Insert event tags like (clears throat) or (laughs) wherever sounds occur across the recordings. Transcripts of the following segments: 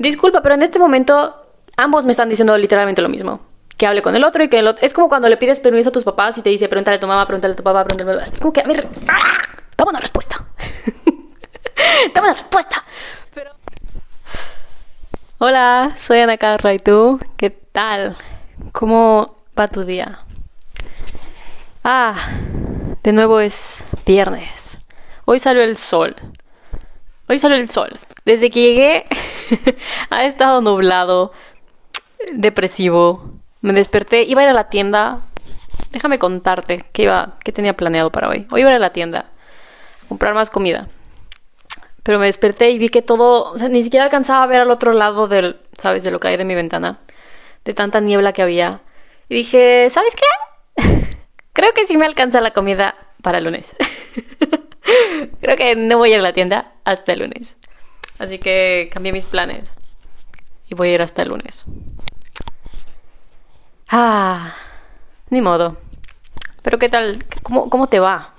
Disculpa, pero en este momento ambos me están diciendo literalmente lo mismo. Que hable con el otro y que el otro... Es como cuando le pides permiso a tus papás y te dice, pregúntale a tu mamá, pregúntale a tu papá, pregúntale a tu Es como que, a ver, ¡ah! dame una respuesta. (laughs) dame una respuesta. Pero... Hola, soy Ana Carra y tú, ¿qué tal? ¿Cómo va tu día? Ah, de nuevo es viernes. Hoy salió el sol. Hoy salió el sol. Desde que llegué (laughs) ha estado nublado, depresivo. Me desperté, iba a ir a la tienda. Déjame contarte qué iba, qué tenía planeado para hoy. Hoy iba a ir a la tienda a comprar más comida. Pero me desperté y vi que todo, o sea, ni siquiera alcanzaba a ver al otro lado del, ¿sabes? De lo que hay de mi ventana. De tanta niebla que había. Y dije, ¿sabes qué? (laughs) Creo que sí me alcanza la comida para el lunes. (laughs) (laughs) Creo que no voy a ir a la tienda hasta el lunes. Así que cambié mis planes. Y voy a ir hasta el lunes. Ah, ni modo. Pero ¿qué tal? ¿Cómo, cómo te va?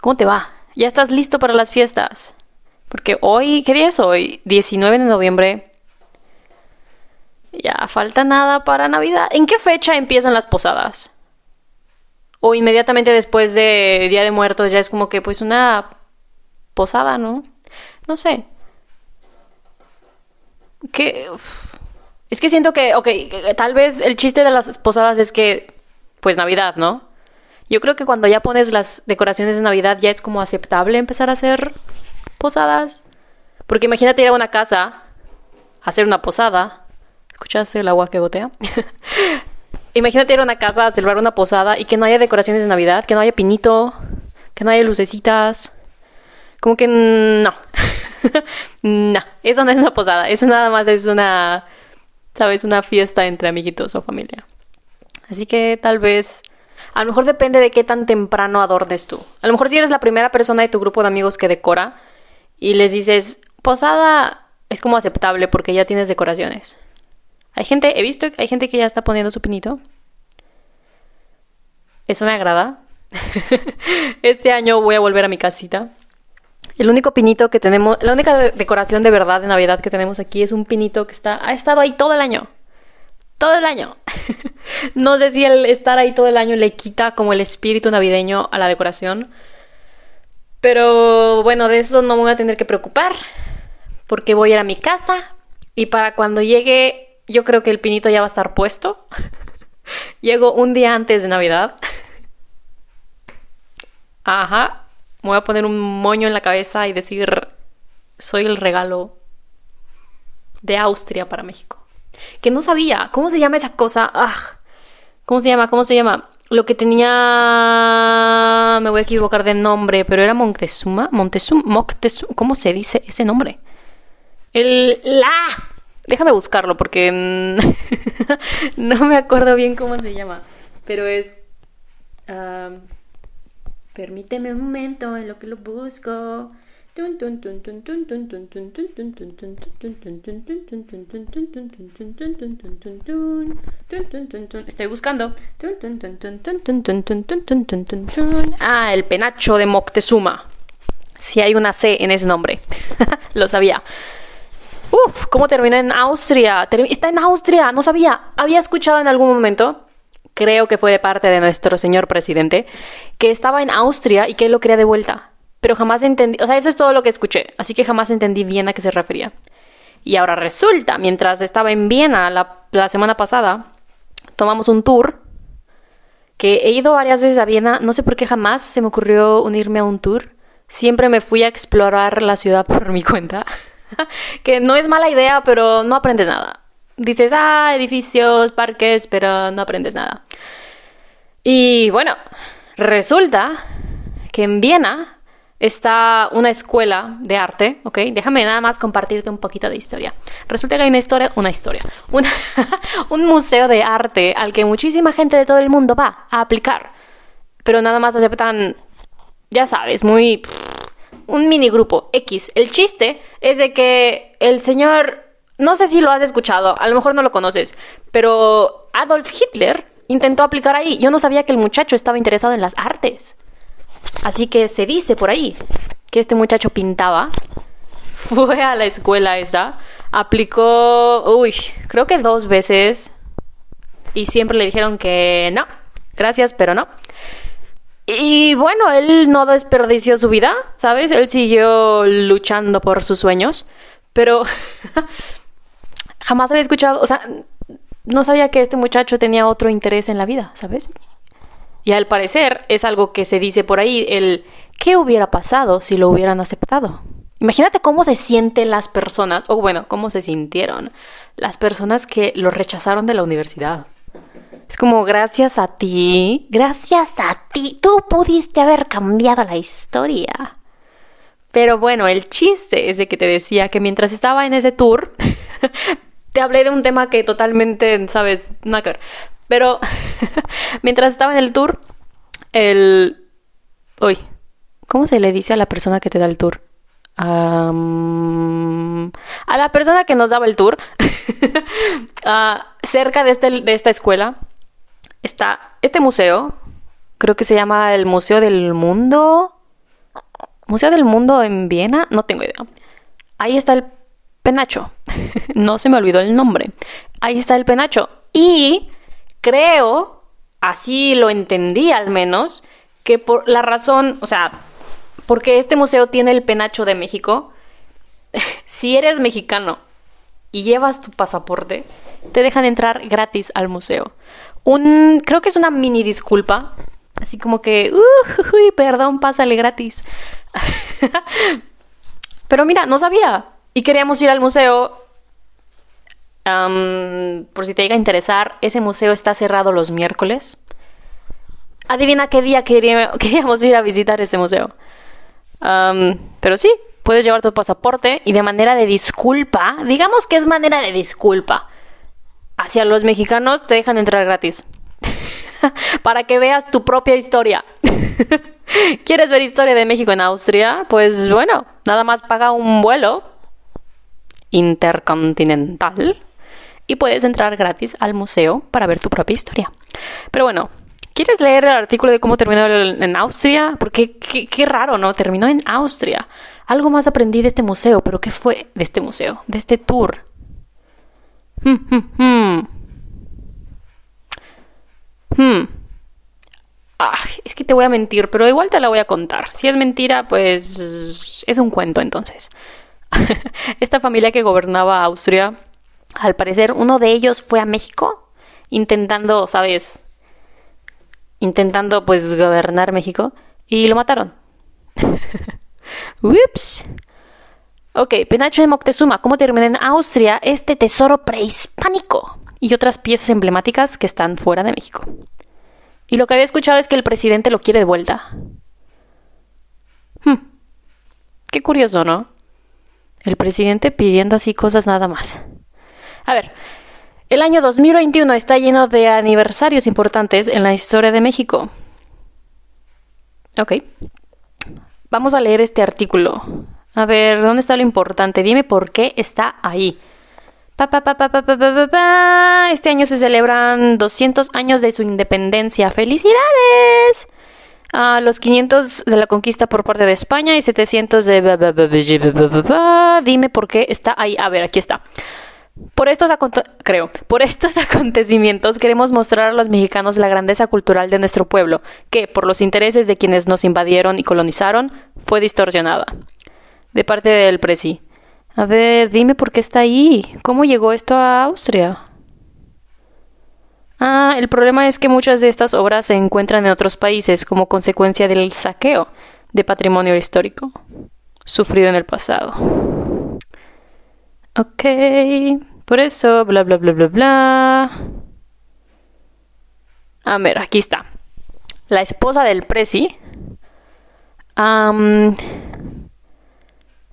¿Cómo te va? ¿Ya estás listo para las fiestas? Porque hoy, ¿qué día es hoy? 19 de noviembre. Ya falta nada para Navidad. ¿En qué fecha empiezan las posadas? O inmediatamente después de Día de Muertos ya es como que pues una posada, ¿no? No sé. Que... Es que siento que, ok, tal vez el chiste de las posadas es que, pues Navidad, ¿no? Yo creo que cuando ya pones las decoraciones de Navidad ya es como aceptable empezar a hacer posadas. Porque imagínate ir a una casa, hacer una posada. ¿Escuchaste el agua que gotea? (laughs) imagínate ir a una casa a celebrar una posada y que no haya decoraciones de Navidad, que no haya pinito, que no haya lucecitas. Como que no. (laughs) no, eso no es una posada, eso nada más es una, sabes, una fiesta entre amiguitos o familia. Así que tal vez, a lo mejor depende de qué tan temprano adornes tú. A lo mejor si eres la primera persona de tu grupo de amigos que decora, y les dices, posada es como aceptable porque ya tienes decoraciones. Hay gente, he visto hay gente que ya está poniendo su pinito. Eso me agrada. (laughs) este año voy a volver a mi casita. El único pinito que tenemos, la única decoración de verdad de Navidad que tenemos aquí es un pinito que está, ha estado ahí todo el año. Todo el año. (laughs) no sé si el estar ahí todo el año le quita como el espíritu navideño a la decoración. Pero bueno, de eso no me voy a tener que preocupar porque voy a ir a mi casa y para cuando llegue yo creo que el pinito ya va a estar puesto. (laughs) Llego un día antes de Navidad. Ajá. Me voy a poner un moño en la cabeza y decir, soy el regalo de Austria para México. Que no sabía. ¿Cómo se llama esa cosa? Ah, ¿Cómo se llama? ¿Cómo se llama? lo que tenía, me voy a equivocar de nombre, pero era Montezuma, Montezuma, Moctezuma, ¿cómo se dice ese nombre? El la, déjame buscarlo porque no me acuerdo bien cómo se llama, pero es, permíteme un momento en lo que lo busco. Estoy buscando. Ah, el penacho de Moctezuma. Si hay una C en ese nombre. Lo sabía. Uf, ¿cómo terminó en Austria? Está en Austria, no sabía. Había escuchado en algún momento, creo que fue de parte de nuestro señor presidente, que estaba en Austria y que él lo quería de vuelta pero jamás entendí, o sea, eso es todo lo que escuché, así que jamás entendí bien a qué se refería. Y ahora resulta, mientras estaba en Viena la, semana pasada, tomamos un tour, que he ido varias veces a Viena, no sé por qué jamás se me ocurrió unirme a un tour, siempre me fui a explorar la ciudad (laughs) por mi cuenta, (laughs) que no es mala idea, pero no aprendes nada. Dices, ah, edificios, parques, pero no aprendes nada. Y bueno, resulta que en Viena está una escuela de arte, ¿ok? Déjame nada más compartirte un poquito de historia. Resulta que hay una historia, una historia, (laughs) un museo de arte al que muchísima gente de todo el mundo va a aplicar, pero nada más aceptan, ya sabes, muy... un mini grupo X. El chiste es de que el señor, no sé si lo has escuchado, a lo mejor no lo conoces, pero Adolf Hitler intentó aplicar ahí. Yo no sabía que el muchacho estaba interesado en las artes. Así que se dice por ahí que este muchacho pintaba, (laughs) fue a la escuela esa, aplicó, uy, creo que dos veces y siempre le dijeron que no, gracias, pero no. Y bueno, él no desperdició su vida, ¿sabes? Él siguió luchando por sus sueños, pero (laughs) jamás había escuchado, o sea, no sabía que este muchacho tenía otro interés en la vida, ¿sabes? Y al parecer es algo que se dice por ahí, el ¿qué hubiera pasado si lo hubieran aceptado? Imagínate cómo se sienten las personas, o bueno, cómo se sintieron las personas que lo rechazaron de la universidad. Es como gracias a ti, gracias a ti, tú pudiste haber cambiado la historia. Pero bueno, el chiste es de que te decía que mientras estaba en ese tour, (laughs) te hablé de un tema que totalmente, sabes, no que. Pero (laughs) mientras estaba en el tour, el... Uy, ¿cómo se le dice a la persona que te da el tour? a la persona que nos daba el tour, uh, (laughs) cerca de, este, de esta escuela, está este museo, creo que se llama el Museo del Mundo. Museo del Mundo en Viena, no tengo idea. Ahí está el penacho. (laughs) no se me olvidó el nombre. Ahí está el penacho. Y creo, así lo entendí al menos, que por la razón, o sea, porque este museo tiene el penacho de México, (laughs) si eres mexicano y llevas tu pasaporte, te dejan entrar gratis al museo. Un, creo que es una mini disculpa, así como que, uy, perdón, pásale gratis. (laughs) Pero mira, no sabía. Y queríamos ir al museo. por si te llega a interesar, ese museo está cerrado los miércoles. Adivina qué día (laughs) queríamos ir a visitar ese museo. pero sí, puedes llevar tu pasaporte y de manera de disculpa, digamos que es manera de disculpa, hacia los mexicanos te dejan entrar gratis. (laughs) Para que veas tu propia historia. (laughs) ¿Quieres ver historia de México en Austria? Pues bueno, nada más paga un vuelo intercontinental y puedes entrar gratis al museo para ver tu propia historia. Pero bueno, ¿quieres leer el artículo de cómo terminó en Austria? Porque qué, raro, ¿no? Terminó en Austria. Algo más aprendí de este museo, pero ¿qué fue de este museo? De este tour. Hmm, hmm, hmm. Hmm. es que te voy a mentir, pero igual te la voy a contar. Si es mentira, pues es un cuento entonces. (laughs) Esta familia que gobernaba Austria, al parecer uno de ellos fue a México intentando, ¿sabes? Intentando pues gobernar México y lo mataron. (laughs) Ups. Ok, Penacho de Moctezuma, ¿cómo termina en Austria este tesoro prehispánico? Y otras piezas emblemáticas que están fuera de México. Y lo que había escuchado es que el presidente lo quiere de vuelta. Hmm. Qué curioso, ¿no? El presidente pidiendo así cosas nada más. A ver, el año 2021 está lleno de aniversarios importantes en la historia de México. Ok. Vamos a leer este artículo. A ver, ¿dónde está lo importante? Dime por qué está ahí. Este año se celebran 200 años de su independencia. ¡Felicidades! A los 500 de la conquista por parte de España y 700 de... Dime por qué está ahí. A ver, aquí está. Por estos, creo, por estos (laughs) acontecimientos queremos mostrar a los mexicanos la grandeza cultural de nuestro pueblo, que, por los intereses de quienes nos invadieron y colonizaron, fue distorsionada de parte del Presi. A ver, dime por qué está ahí. ¿Cómo llegó esto a Austria? Ah, el problema es que muchas de estas obras se encuentran en otros países como consecuencia del saqueo de patrimonio histórico sufrido en el pasado. Ok, por eso, bla, bla, bla, bla, bla. A ver, aquí está. La esposa del Presi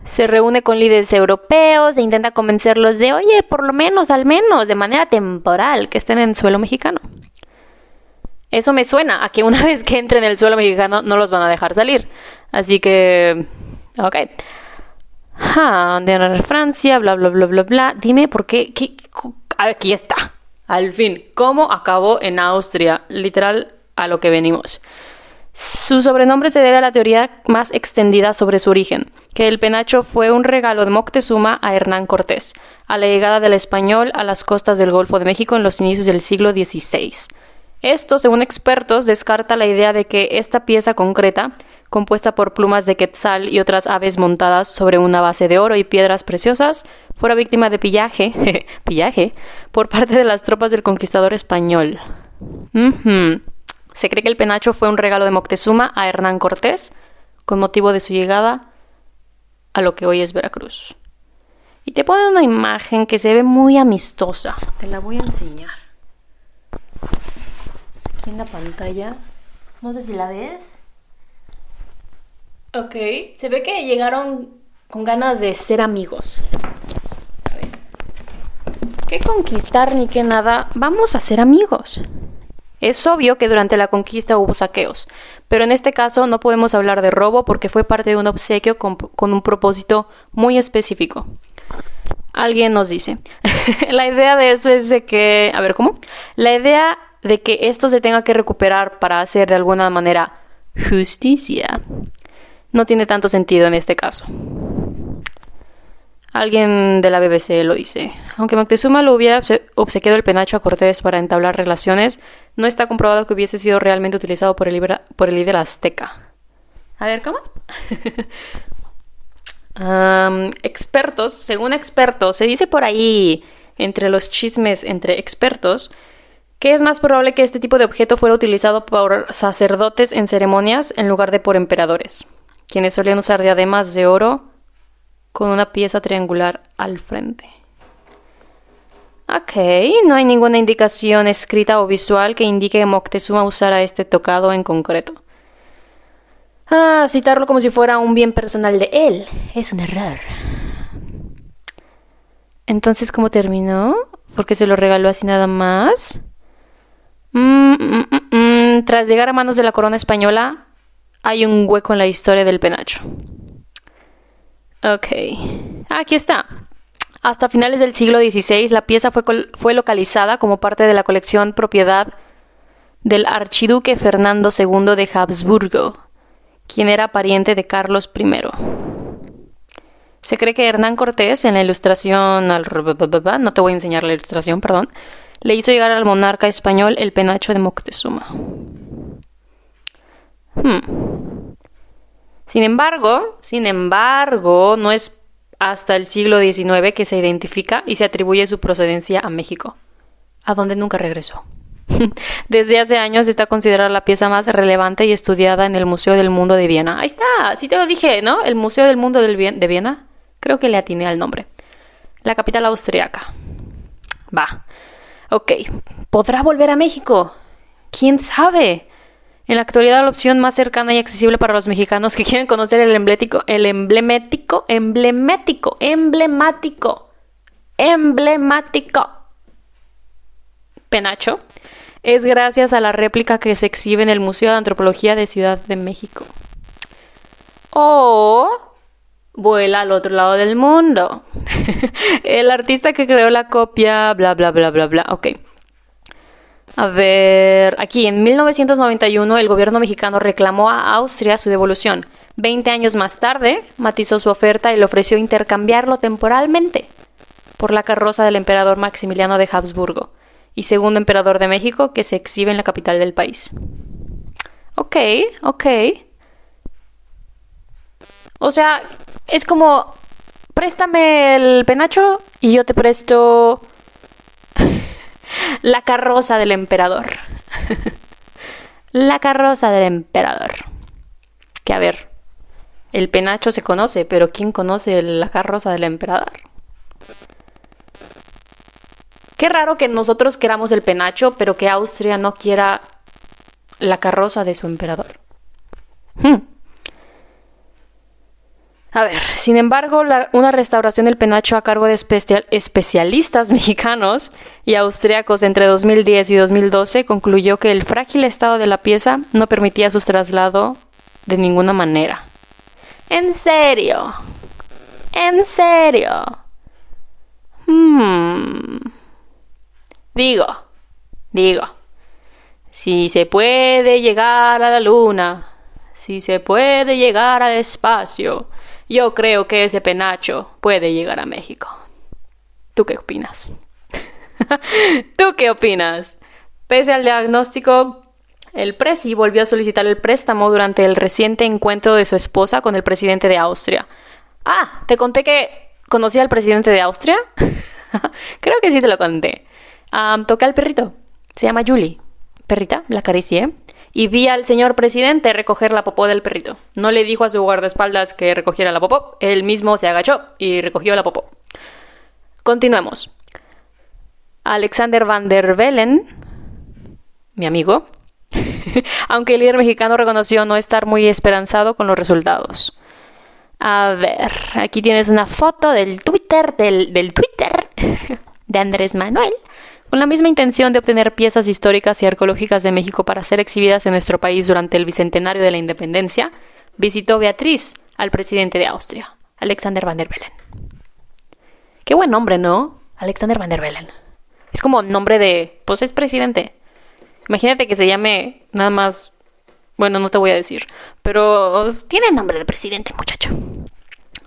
se reúne con líderes europeos e intenta convencerlos de, oye, por lo menos, al menos, de manera temporal, que estén en suelo mexicano. Eso me suena a que una (laughs) vez que entren en el suelo mexicano no los van a dejar salir. Así que, ok. Ah, de Francia, bla, bla, bla, bla, bla. Dime por qué, qué, aquí está. Al fin, ¿cómo acabó en Austria? Literal, a lo que venimos. Su sobrenombre se debe a la teoría más extendida sobre su origen, que el penacho fue un regalo de Moctezuma a Hernán Cortés, a la llegada del español a las costas del Golfo de México en los inicios del siglo XVI. Esto, según expertos, descarta la idea de que esta pieza concreta, compuesta por plumas de quetzal y otras aves montadas sobre una base de oro y piedras preciosas, fuera víctima de pillaje, (laughs) pillaje por parte de las tropas del conquistador español. Se cree que el penacho fue un regalo de Moctezuma a Hernán Cortés con motivo de su llegada a lo que hoy es Veracruz. Y te pone una imagen que se ve muy amistosa. Te la voy a enseñar. Aquí en la pantalla. No sé si la ves. Ok. Se ve que llegaron con ganas de ser amigos. ¿Sabes? ¿Qué conquistar ni qué nada? Vamos a ser amigos. Es obvio que durante la conquista hubo saqueos, pero en este caso no podemos hablar de robo porque fue parte de un obsequio con, un propósito muy específico. Alguien nos dice, (laughs) la idea de eso es de que, a ver, ¿cómo? La idea de que esto se tenga que recuperar para hacer de alguna manera justicia no tiene tanto sentido en este caso. Alguien de la BBC lo dice. Aunque Moctezuma lo hubiera obsequiado el penacho a Cortés para entablar relaciones, no está comprobado que hubiese sido realmente utilizado por el, por el líder azteca. A ver, ¿cómo? (laughs) expertos, según expertos, se dice por ahí, entre los chismes entre expertos, que es más probable que este tipo de objeto fuera utilizado por sacerdotes en ceremonias en lugar de por emperadores, quienes solían usar diademas de oro con una pieza triangular al frente. Ok, no hay ninguna indicación escrita o visual que indique que Moctezuma usara este tocado en concreto. Ah, citarlo como si fuera un bien personal de él es un error. Entonces, ¿cómo terminó? ¿Porque se lo regaló así nada más? Mm, mm, mm, Tras llegar a manos de la corona española, hay un hueco en la historia del penacho. Ok, aquí está. Hasta finales del siglo XVI, la pieza fue, fue localizada como parte de la colección propiedad del archiduque Fernando II de Habsburgo, quien era pariente de Carlos I. Se cree que Hernán Cortés, en la ilustración, no te voy a enseñar la ilustración, perdón, le hizo llegar al monarca español el penacho de Moctezuma. Hmm. Sin embargo, sin embargo, no es hasta el siglo XIX que se identifica y se atribuye su procedencia a México, a donde nunca regresó. (laughs) Desde hace años está considerada la pieza más relevante y estudiada en el Museo del Mundo de Viena. Ahí está, sí te lo dije, ¿no? El Museo del Mundo de Viena. Creo que le atiné al nombre. La capital austriaca. Va. Ok. ¿Podrá volver a México? ¿Quién sabe? En la actualidad, la opción más cercana y accesible para los mexicanos que quieren conocer el emblemático, el emblemático, emblemático, emblemático, emblemático penacho es gracias a la réplica que se exhibe en el Museo de Antropología de Ciudad de México. O vuela al otro lado del mundo. (laughs) el artista que creó la copia, bla, bla, bla, bla, bla. Ok. A ver, aquí en 1991 el gobierno mexicano reclamó a Austria su devolución. Veinte años más tarde, matizó su oferta y le ofreció intercambiarlo temporalmente por la carroza del emperador Maximiliano de Habsburgo y segundo emperador de México que se exhibe en la capital del país. Ok, ok. O sea, es como, préstame el penacho y yo te presto la carroza del emperador. la carroza del emperador. Que a ver, el penacho se conoce, pero ¿quién conoce la carroza del emperador? Qué raro que nosotros queramos el penacho, pero que Austria no quiera la carroza de su emperador. Hmm. A ver, sin embargo, una restauración del penacho a cargo de especialistas (laughs) mexicanos y austriacos entre 2010 y 2012 concluyó que el frágil estado de la pieza no permitía su traslado de ninguna manera. ¿En serio? ¿En serio? Hmm. Digo, digo. Si se puede llegar a la luna, si se puede llegar al espacio, yo creo que ese penacho puede llegar a México. ¿Tú qué opinas? (laughs) ¿Tú qué opinas? Pese al diagnóstico, el Presi volvió a solicitar el préstamo durante el reciente encuentro de su esposa con el presidente de Austria. Ah, te conté que conocí al presidente de Austria. (laughs) Creo que sí te lo conté. toqué al perrito. Se llama Julie. Perrita, la acaricié. Y vi al señor presidente recoger la popó del perrito. No le dijo a su guardaespaldas que recogiera la popó. Él mismo se agachó y recogió la popó. Continuemos. Alexander Van der Bellen, mi amigo, (laughs) aunque el líder mexicano reconoció no estar muy esperanzado con los resultados. A ver, aquí tienes una foto del Twitter, del, del Twitter (laughs) de Andrés Manuel, con la misma intención de obtener piezas históricas y arqueológicas de México para ser exhibidas en nuestro país durante el bicentenario de la independencia, visitó Beatriz al presidente de Austria, Alexander Van der Bellen. Qué buen nombre, ¿no? Alexander Van der Bellen. Es como nombre de, pues es presidente. Imagínate que se llame nada más, bueno, no te voy a decir, pero tiene nombre de presidente, muchacho.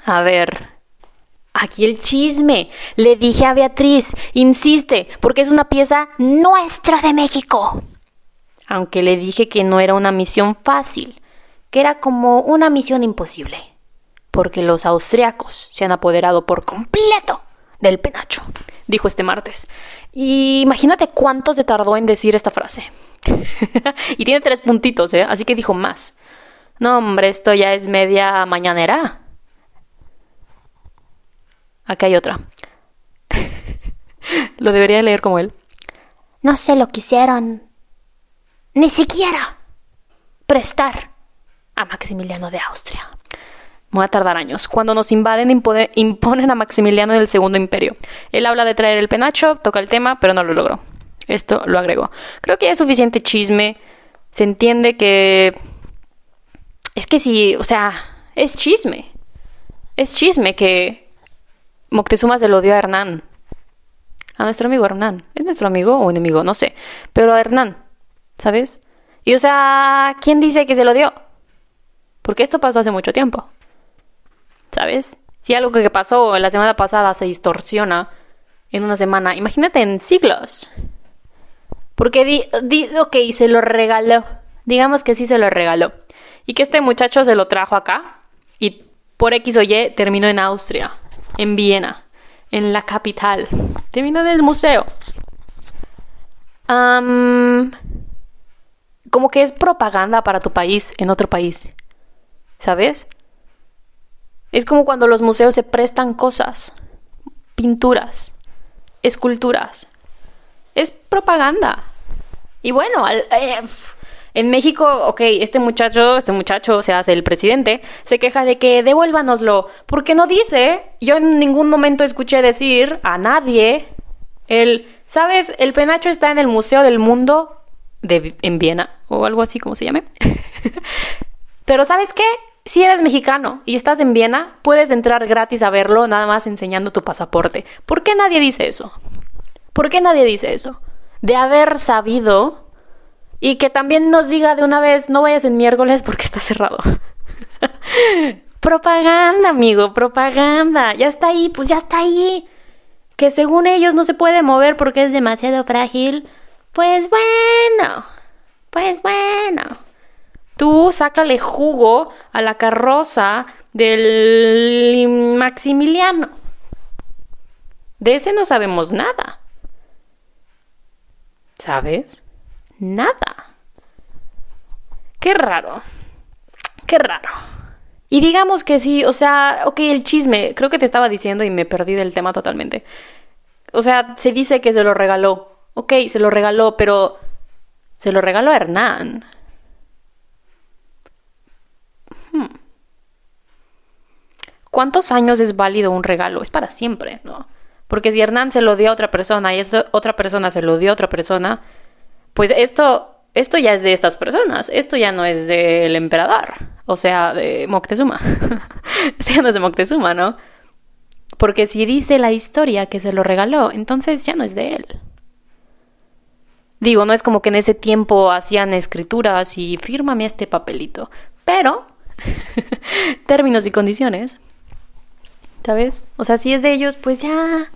A ver, aquí el chisme. Le dije a Beatriz, insiste, porque es una pieza nuestra de México. Aunque le dije que no era una misión fácil, que era como una misión imposible, porque los austriacos se han apoderado por completo del penacho, dijo este martes. Y imagínate cuánto se tardó en decir esta frase. (laughs) y tiene tres puntitos, ¿eh? Así que dijo más. No, hombre, esto ya es media mañanera. Acá hay otra. (laughs) lo debería leer como él. No se lo quisieron. Ni siquiera prestar a Maximiliano de Austria. Voy a tardar años. Cuando nos invaden, imponen a Maximiliano del Segundo Imperio. Él habla de traer el penacho, toca el tema, pero no lo logró. Esto lo agregó. Creo que ya es suficiente chisme. Se entiende que... Es que sí, o sea, es chisme. Es chisme que Moctezuma se lo dio a Hernán. A nuestro amigo Hernán. ¿Es nuestro amigo o enemigo? No sé. Pero a Hernán, ¿sabes? Y o sea, ¿quién dice que se lo dio? Porque esto pasó hace mucho tiempo. ¿sabes? Si algo que pasó la semana pasada se distorsiona en una semana, imagínate en siglos. Porque di, di, ok, se lo regaló. Digamos que sí se lo regaló. Y que este muchacho se lo trajo acá y por X o Y terminó en Austria, en Viena, en la capital. Terminó en el museo. como que es propaganda para tu país en otro país. ¿Sabes? Es como cuando los museos se prestan cosas, pinturas, esculturas. Es propaganda. Y bueno, eh, en México, ok, este muchacho, este muchacho se hace el presidente, se queja de que devuélvanoslo, porque no dice, yo en ningún momento escuché decir a nadie, el, ¿sabes? El penacho está en el Museo del Mundo de, en Viena, o algo así como se llame. (laughs) Pero ¿sabes qué? Si eres mexicano y estás en Viena, puedes entrar gratis a verlo nada más enseñando tu pasaporte. ¿Por qué nadie dice eso? ¿Por qué nadie dice eso? De haber sabido y que también nos diga de una vez, no vayas en miércoles porque está cerrado. (laughs) propaganda, amigo, propaganda. Ya está ahí, pues ya está ahí. Que según ellos no se puede mover porque es demasiado frágil. Pues bueno, pues bueno. Tú sácale jugo a la carroza del Maximiliano. De ese no sabemos nada. ¿Sabes? Nada. Qué raro. Qué raro. Y digamos que sí, o sea, ok, el chisme, creo que te estaba diciendo y me perdí del tema totalmente. O sea, se dice que se lo regaló. Ok, se lo regaló, pero se lo regaló a Hernán. Hmm. ¿Cuántos años es válido un regalo? Es para siempre, ¿no? Porque si Hernán se lo dio a otra persona y esto, otra persona se lo dio a otra persona, pues esto, esto ya es de estas personas. Esto ya no es del emperador, o sea, de Moctezuma. (laughs) esto ya no es de Moctezuma, ¿no? Porque si dice la historia que se lo regaló, entonces ya no es de él. Digo, no es como que en ese tiempo hacían escrituras y fírmame este papelito. Pero, (laughs) términos y condiciones. ¿Sabes? O sea, si es de ellos, pues ya.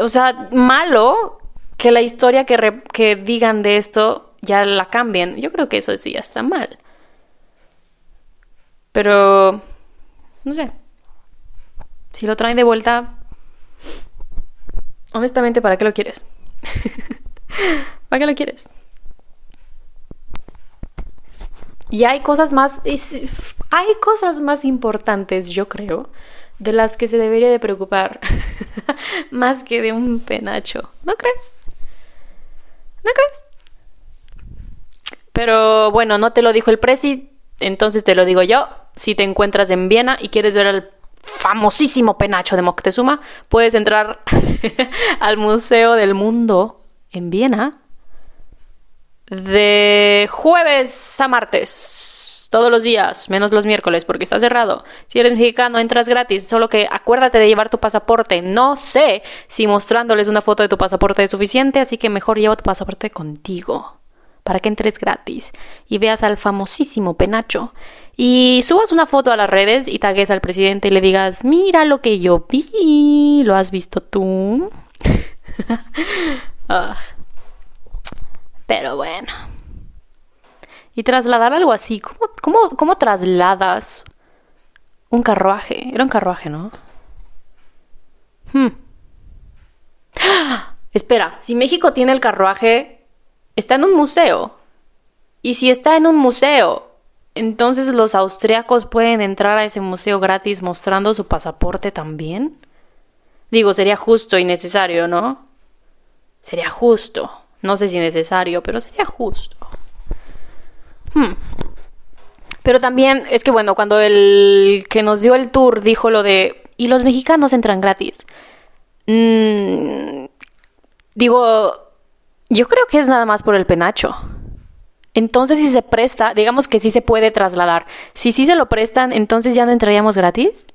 o sea, malo que la historia que, que digan de esto ya la cambien. Yo creo que eso sí ya está mal. Pero, no sé. Si lo traen de vuelta, honestamente, ¿para qué lo quieres? (laughs) ¿Para qué lo quieres? Y hay cosas más, hay cosas más importantes, yo creo, de las que se debería de preocupar, (laughs) más que de un penacho. ¿No crees? ¿No crees? Pero bueno, no te lo dijo el presi, entonces te lo digo yo. Si te encuentras en Viena y quieres ver al famosísimo penacho de Moctezuma, puedes entrar (laughs) al Museo del Mundo en Viena de jueves a martes. Todos los días, menos los miércoles, porque está cerrado. Si eres mexicano, entras gratis. Solo que acuérdate de llevar tu pasaporte. No sé si mostrándoles una foto de tu pasaporte es suficiente, así que mejor lleva tu pasaporte contigo. Para que entres gratis y veas al famosísimo penacho. Y subas una foto a las redes y tagues al presidente y le digas: Mira lo que yo vi. ¿Lo has visto tú? (laughs) ah. Pero bueno. Y trasladar algo así, ¿cómo, cómo, trasladas un carruaje? Era un carruaje, ¿no? Hmm. (gasps) Espera, si México tiene el carruaje, está en un museo. Y si está en un museo, entonces los austriacos pueden entrar a ese museo gratis mostrando su pasaporte también. Digo, sería justo y necesario, ¿no? Sería justo. No sé si necesario, pero sería justo. Hmm. Pero también es que, bueno, cuando el que nos dio el tour dijo lo de, y los mexicanos entran gratis. Mm, digo, yo creo que es nada más por el penacho. Entonces, si se presta, digamos que sí se puede trasladar. Si sí se lo prestan, entonces ya no entraríamos gratis.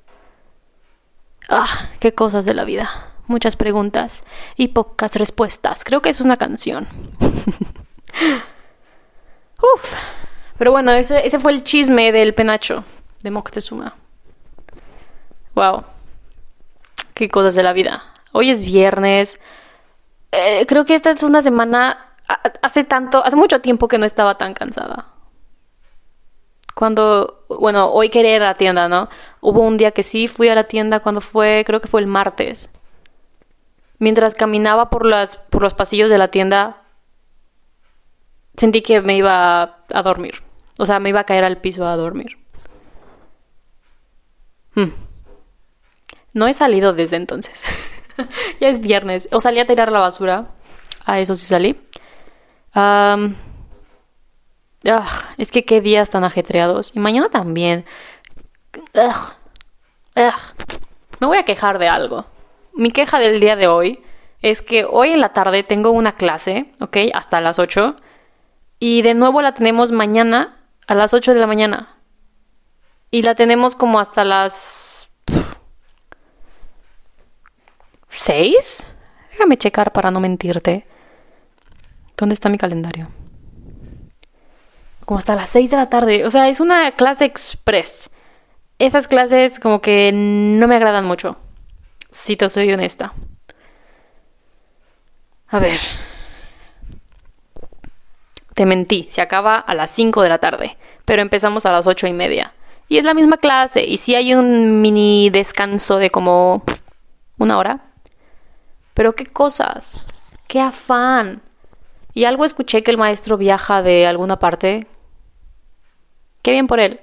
Ah, qué cosas de la vida muchas preguntas y pocas respuestas. Creo que es una canción. (laughs) Uf. Pero bueno, ese, fue el chisme del penacho de Moctezuma. Wow. Qué cosas de la vida. Hoy es viernes. Eh, creo que esta es una semana. Hace tanto, hace mucho tiempo que no estaba tan cansada. Cuando, bueno, hoy quería ir a la tienda, ¿no? Hubo un día que sí fui a la tienda cuando fue, creo que fue el martes. Mientras caminaba por, las, por los pasillos de la tienda, sentí que me iba a, dormir. O sea, me iba a caer al piso a dormir. Hmm. No he salido desde entonces. (laughs) ya es viernes. O salí a tirar la basura. A eso sí salí. Ah, es que qué días tan ajetreados. Y mañana también. Me voy a quejar de algo mi queja del día de hoy es que hoy en la tarde tengo una clase, ¿ok? Hasta las 8. Y de nuevo la tenemos mañana a las 8 de la mañana. Y la tenemos como hasta las... 6. Déjame checar para no mentirte. ¿Dónde está mi calendario? Como hasta las 6 de la tarde. O sea, es una clase express. Esas clases como que no me agradan mucho si te soy honesta. A ver. Te mentí, se acaba a las 5 de la tarde, pero empezamos a las 8 y media. Y es la misma clase, y si hay un mini descanso de como una hora. Pero qué cosas, qué afán. Y algo escuché que el maestro viaja de alguna parte. Qué bien por él.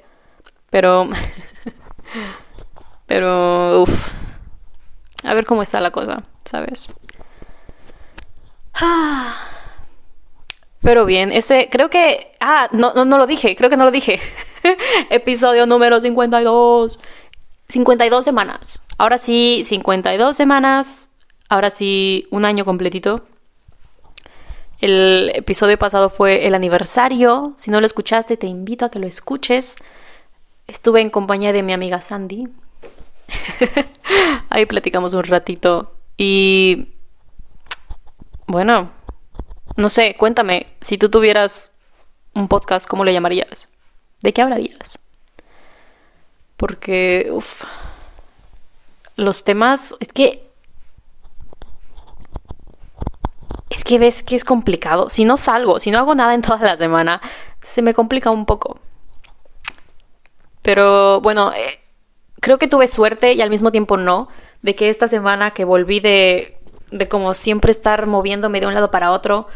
Pero... (laughs) pero... Uf. A ver cómo está la cosa, ¿sabes? Ah. Pero bien, ese creo que... Ah, no, no, no lo dije, creo que no lo dije. (laughs) Episodio número 52. 52 semanas. Ahora sí, 52 semanas. Ahora sí, un año completito. El episodio pasado fue el aniversario. Si no lo escuchaste, te invito a que lo escuches. Estuve en compañía de mi amiga Sandy. (laughs) Ahí platicamos un ratito. Y bueno, No sé, cuéntame, si tú tuvieras un podcast, ¿cómo le llamarías? ¿De qué hablarías? Porque, uff, los temas, es que... Es que ves que es complicado. Si no salgo, si no hago nada en toda la semana, se me complica un poco. Pero bueno, eh, creo que tuve suerte y al mismo tiempo no, de que esta semana que volví de, de como siempre estar moviéndome de un lado para otro,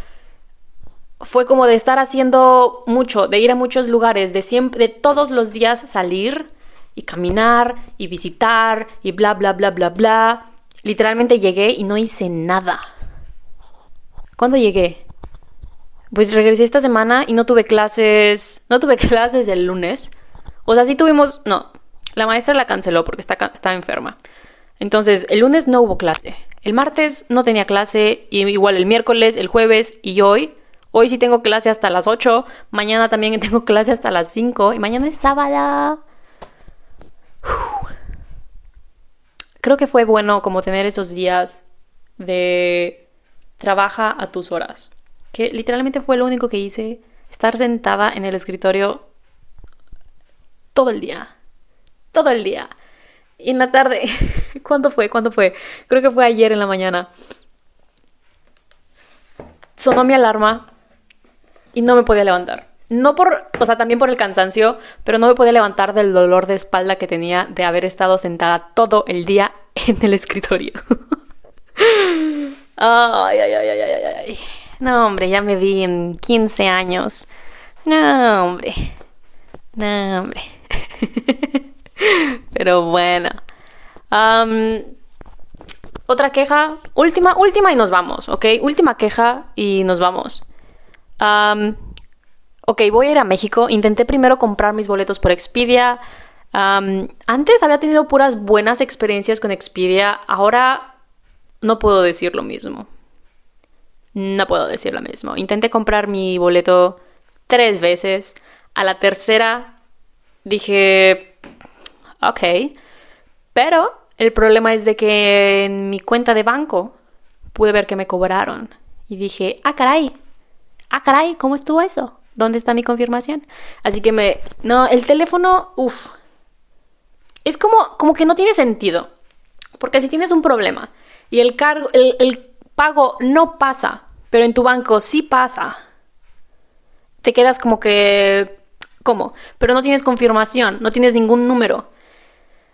fue como de estar haciendo mucho, de ir a muchos lugares, de siempre, de todos los días salir y caminar y visitar y bla bla bla bla bla. Literalmente llegué y no hice nada. ¿Cuándo llegué? Pues regresé esta semana y no tuve clases, no tuve (laughs) clases el lunes. O sea, sí tuvimos, no, la maestra la canceló porque está, está enferma. Entonces, el lunes no hubo clase. El martes no tenía clase, y igual el miércoles, el jueves y hoy. Hoy sí tengo clase hasta las 8, mañana también (laughs) tengo clase hasta las 5 y mañana es sábado. Creo que fue bueno como tener esos días de trabaja a tus horas. Que literalmente fue lo único que hice, estar sentada en el escritorio todo el día. Todo el día. En la tarde, (laughs) ¿cuándo fue? ¿Cuándo fue? Creo que fue ayer en la mañana. Sonó mi alarma y no me podía levantar. No por, o sea, también por el cansancio, pero no me podía levantar del dolor de espalda que tenía de haber estado sentada todo el día (laughs) en el escritorio. (laughs) ay, ay, ay, ay, ay, ay. No, hombre, ya me vi en 15 años. No, hombre. No, hombre. Pero bueno. otra queja. Última, última y nos vamos, ¿ok? Última queja y nos vamos. ok, voy a ir a México. Intenté primero comprar mis boletos por Expedia. antes había tenido puras buenas experiencias con Expedia. Ahora no puedo decir lo mismo. No puedo decir lo mismo. Intenté comprar mi boleto tres veces. A la tercera dije, ok. Pero el problema es de que en mi cuenta de banco pude ver que me cobraron. Y dije, ah, caray. Ah, caray, ¿cómo estuvo eso? ¿Dónde está mi confirmación? Así que me... No, el teléfono, uff. Es como, como que no tiene sentido. Porque si tienes un problema y el, cargo, el, el pago no pasa, pero en tu banco sí pasa, te quedas como que ¿Cómo? Pero no tienes confirmación, no tienes ningún número.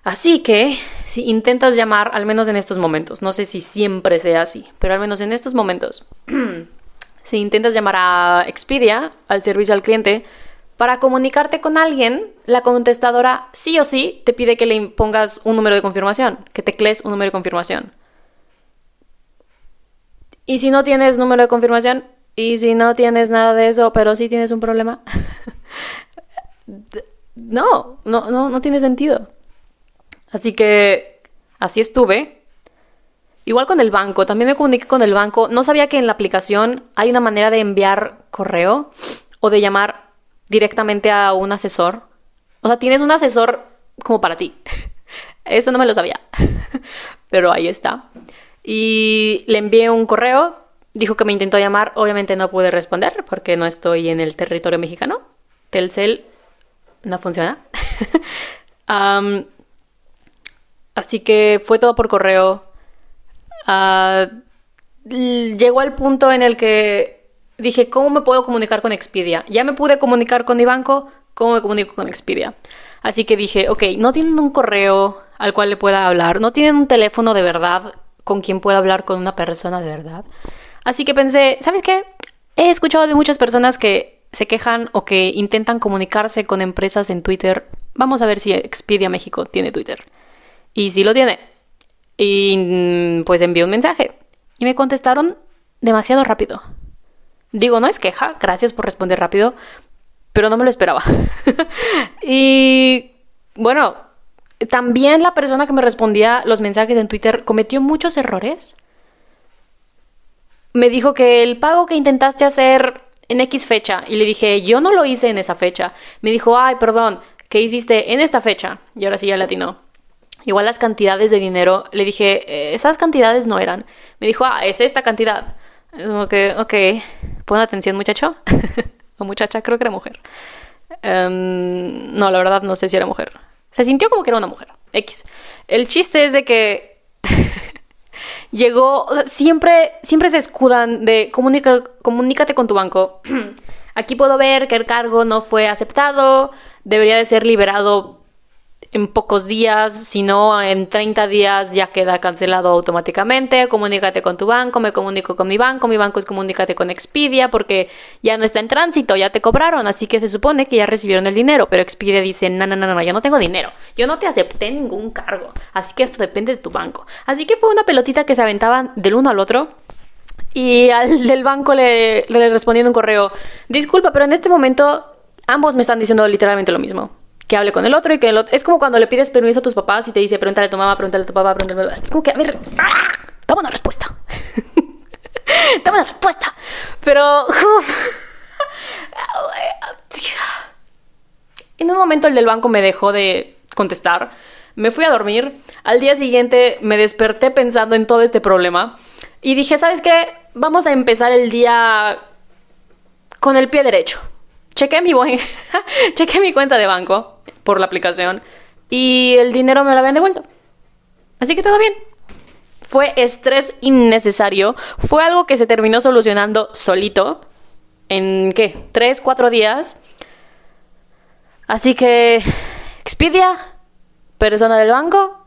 Así que, si intentas llamar, al menos en estos momentos, no sé si siempre sea así, pero al menos en estos momentos, (clears throat) si intentas llamar a Expedia, al servicio al cliente, para comunicarte con alguien, la contestadora sí o sí te pide que le pongas un número de confirmación, que teclees un número de confirmación. Y si no tienes número de confirmación, y si no tienes nada de eso, pero sí tienes un problema, (laughs) no, no, no, no tiene sentido. Así que así estuve. Igual con el banco, también me comuniqué con el banco. No sabía que en la aplicación hay una manera de enviar correo o de llamar directamente a un asesor. O sea, tienes un asesor como para ti. (laughs) Eso no me lo sabía. (laughs) Pero ahí está. Y le envié un correo. Dijo que me intentó llamar. Obviamente no pude responder porque no estoy en el territorio mexicano. Telcel no funciona. (laughs) así que fue todo por correo. Ah, llegó al punto en el que dije, ¿cómo me puedo comunicar con Expedia? Ya me pude comunicar con mi banco, ¿cómo me comunico con Expedia? Así que dije, ok, no tienen un correo al cual le pueda hablar, no tienen un teléfono de verdad con quien pueda hablar con una persona de verdad. Así que pensé, ¿sabes qué? He escuchado de muchas personas que se quejan o que intentan comunicarse con empresas en Twitter, vamos a ver si Expedia México tiene Twitter. Y si lo tiene. Y mm, pues envié un mensaje. Y me contestaron demasiado rápido. Digo, no es queja, gracias por responder rápido, pero no me lo esperaba. (laughs) y bueno, también la persona que me respondía los mensajes en Twitter cometió muchos errores. Me dijo que el pago que intentaste hacer en X fecha. Y le dije, yo no lo hice en esa fecha. Me dijo, ay, perdón, ¿qué hiciste en esta fecha? Y ahora sí ya latino. Igual las cantidades de dinero, le dije, eh, esas cantidades no eran. Me dijo, ah, es esta cantidad. Como que, ok, Pon atención, muchacho. (laughs) o muchacha, creo que era mujer. Em, no, la verdad no sé si era mujer. Se sintió como que era una mujer. X. El chiste es de que (laughs) llegó, siempre, siempre se escudan de comunica, comunícate con tu banco. (clears throat) Aquí puedo ver que el cargo no fue aceptado, debería de ser liberado en pocos días, si no en 30 días ya queda cancelado automáticamente, comunícate con tu banco, me comunico con mi banco, mi banco es comunícate con Expedia porque ya no está en tránsito, ya te cobraron, así que se supone que ya recibieron el dinero, pero Expedia dice, no, no, no, no, yo no tengo dinero, yo no te acepté ningún cargo, así que esto depende de tu banco. Así que fue una pelotita que se aventaban del uno al otro. Y al (laughs) del banco le, le respondiendo un correo, disculpa, pero en este momento ambos me están diciendo literalmente lo mismo que hable con el otro y que el otro... Es como cuando le pides permiso a tus papás y te dice, pregúntale a tu mamá, pregúntale a tu papá, pregúntale a tu Es como que, a ver, ¡ah! dame una respuesta. (laughs) dame una respuesta. Pero... (laughs) en un momento el del banco me dejó de contestar. Me fui a dormir. Al día siguiente me desperté pensando en todo este problema. Y dije, ¿sabes qué? Vamos a empezar el día con el pie derecho. Chequé mi, (laughs) chequé mi cuenta de banco por la aplicación y el dinero me lo habían devuelto. Así que todo bien. Fue estrés innecesario. Fue algo que se terminó solucionando solito. ¿En qué? ¿Tres, cuatro días? Así que, Expedia, persona del banco,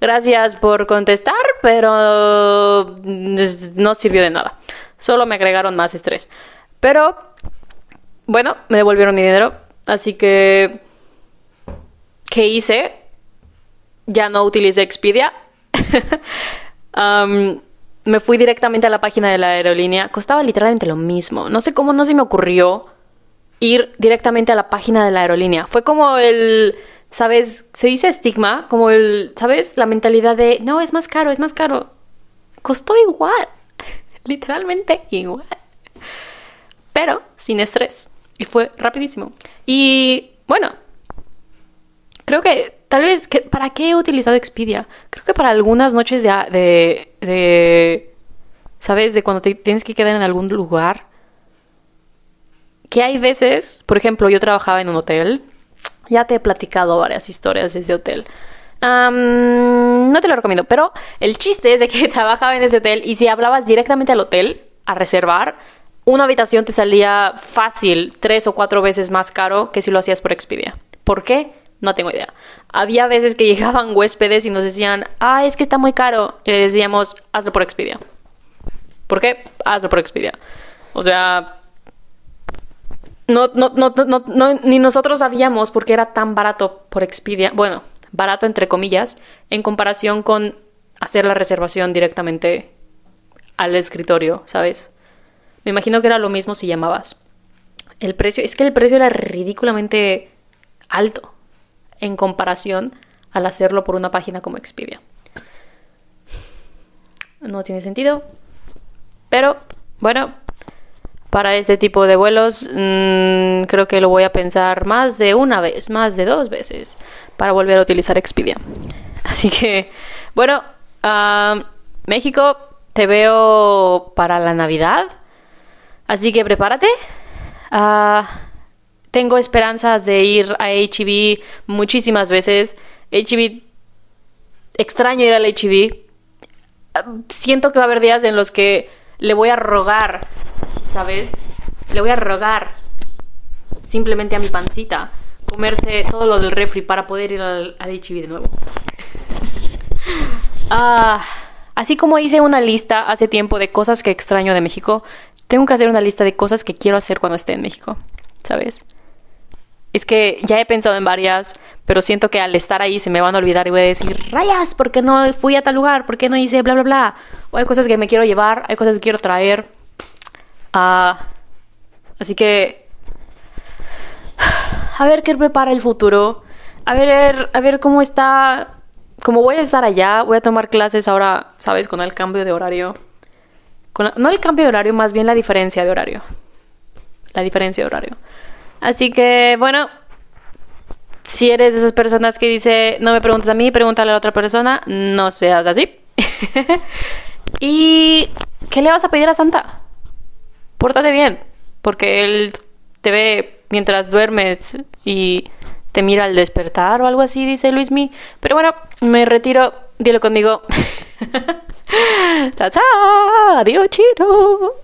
gracias por contestar, pero no sirvió de nada. Solo me agregaron más estrés. Pero, bueno, me devolvieron mi dinero. Así que ¿Qué hice? Ya no utilicé Expedia. (laughs) me fui directamente a la página de la aerolínea. Costaba literalmente lo mismo. No sé cómo no se me ocurrió ir directamente a la página de la aerolínea. Fue como el, ¿sabes? Se dice estigma, como el, ¿sabes? La mentalidad de, no, es más caro, es más caro. Costó igual. (laughs) literalmente igual. Pero sin estrés. Y fue rapidísimo. Y bueno, Creo que tal vez, que, ¿para qué he utilizado Expedia? Creo que para algunas noches de, de, ¿sabes? De cuando te tienes que quedar en algún lugar. Que hay veces, por ejemplo, yo trabajaba en un hotel. Ya te he platicado varias historias de ese hotel. no te lo recomiendo, pero el chiste es de que (laughs) trabajaba en ese hotel y si hablabas directamente al hotel a reservar, una habitación te salía fácil tres o cuatro veces más caro que si lo hacías por Expedia. ¿Por qué? No tengo idea. Había veces que (laughs) llegaban huéspedes y nos decían, ah, es que está muy caro. Y le decíamos, hazlo por Expedia. ¿Por qué? Hazlo por Expedia. O sea, no, no, no, no, ni nosotros sabíamos por qué era tan barato por Expedia. Bueno, barato entre comillas, en comparación con hacer la reservación directamente al escritorio, ¿sabes? Me imagino que era lo mismo si llamabas. El precio, es que el precio era ridículamente alto en comparación al hacerlo por una página como Expedia. No tiene sentido. Pero, bueno, para este tipo de vuelos mm, creo que lo voy a pensar más de una vez, más de dos veces, para volver a utilizar Expedia. (laughs) Así que, bueno, México, te veo para la Navidad. Así que prepárate. Ah, tengo esperanzas de ir a HB muchísimas veces. HB, extraño ir al HB. Siento que va a haber días en los que le voy a rogar, ¿sabes? Le voy a rogar simplemente a mi pancita comerse todo lo del refri para poder ir al, HB de nuevo. (laughs) ah, así como hice una lista hace tiempo de cosas que extraño de México, tengo que hacer una lista de cosas que quiero hacer cuando esté en México, ¿sabes? es que ya he pensado en varias, pero siento que al estar ahí se me van a olvidar y voy a decir, rayas, ¿por qué no fui a tal lugar? ¿Por qué no hice bla, bla, bla? O hay cosas que me quiero llevar, hay cosas que quiero traer. Ah, así que... (sighs) A ver qué prepara el futuro. A ver, a ver cómo está... Como voy a estar allá, voy a tomar clases ahora, ¿sabes? Con el cambio de horario. No el cambio de horario, más bien la diferencia de horario. La diferencia de horario. Así que, bueno, si eres de esas personas que dice, no me preguntes a mí, pregúntale a la otra persona, no seas así. (laughs) ¿Y qué le vas a pedir a Santa? pórtate bien, porque él te ve mientras duermes y te mira al despertar o algo así, dice Luismi. Pero bueno, me retiro, dilo conmigo. (laughs) (laughs) chao, chao, adiós, chino.